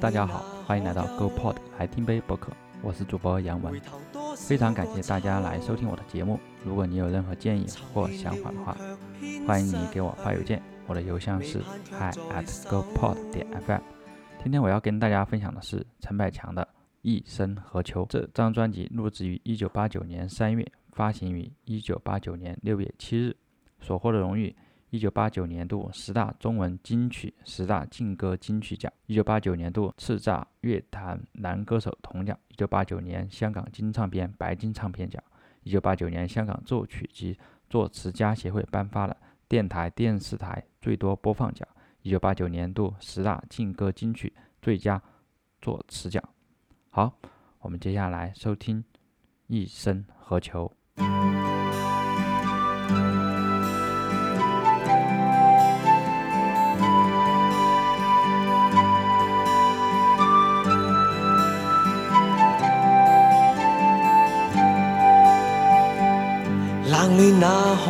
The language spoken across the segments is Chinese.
大家好，欢迎来到 GoPod 来听杯博客，我是主播杨文，非常感谢大家来收听我的节目。如果你有任何建议或想法的话，欢迎你给我发邮件，我的邮箱是 hi at gopod 点 fm。今天我要跟大家分享的是陈百强的《一生何求》这张专辑，录制于1989年3月，发行于1989年6月7日，所获的荣誉。一九八九年度十大中文金曲十大劲歌金曲奖，一九八九年度叱咤乐坛男歌手铜奖，一九八九年香港金唱片白金唱片奖，一九八九年香港作曲及作词家协会颁发了电台电视台最多播放奖，一九八九年度十大劲歌金曲最佳作词奖。好，我们接下来收听《一生何求》。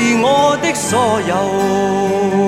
是我的所有。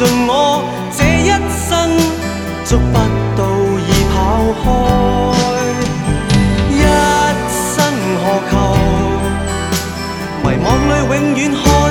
盡我這一生，捉不到已跑開。一生何求？迷惘裏永遠看。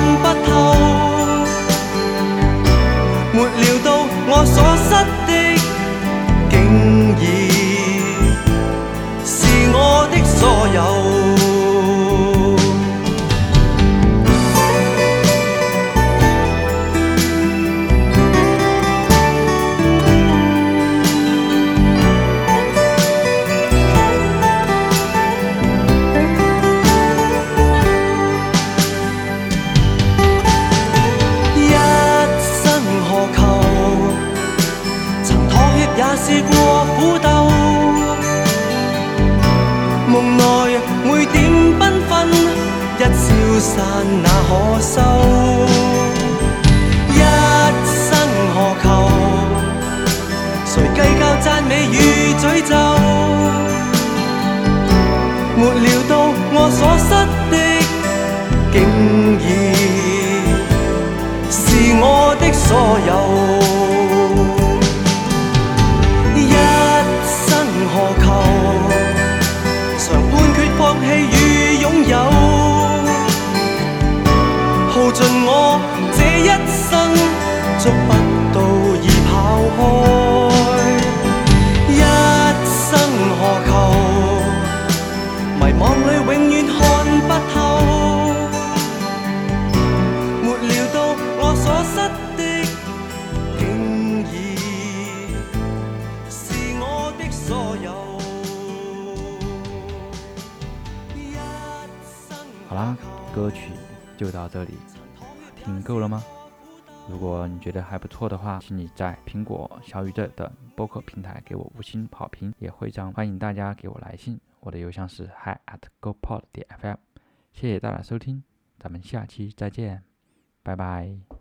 試過苦鬥，夢內每點繽紛，一消散那可收？一生何求？誰計較讚美與詛咒？好啦，歌曲就到这里，听够了吗？如果你觉得还不错的话，请你在苹果、小宇宙等播客平台给我五星好评，也会将欢迎大家给我来信，我的邮箱是 hi at goport.fm。谢谢大家收听，咱们下期再见，拜拜。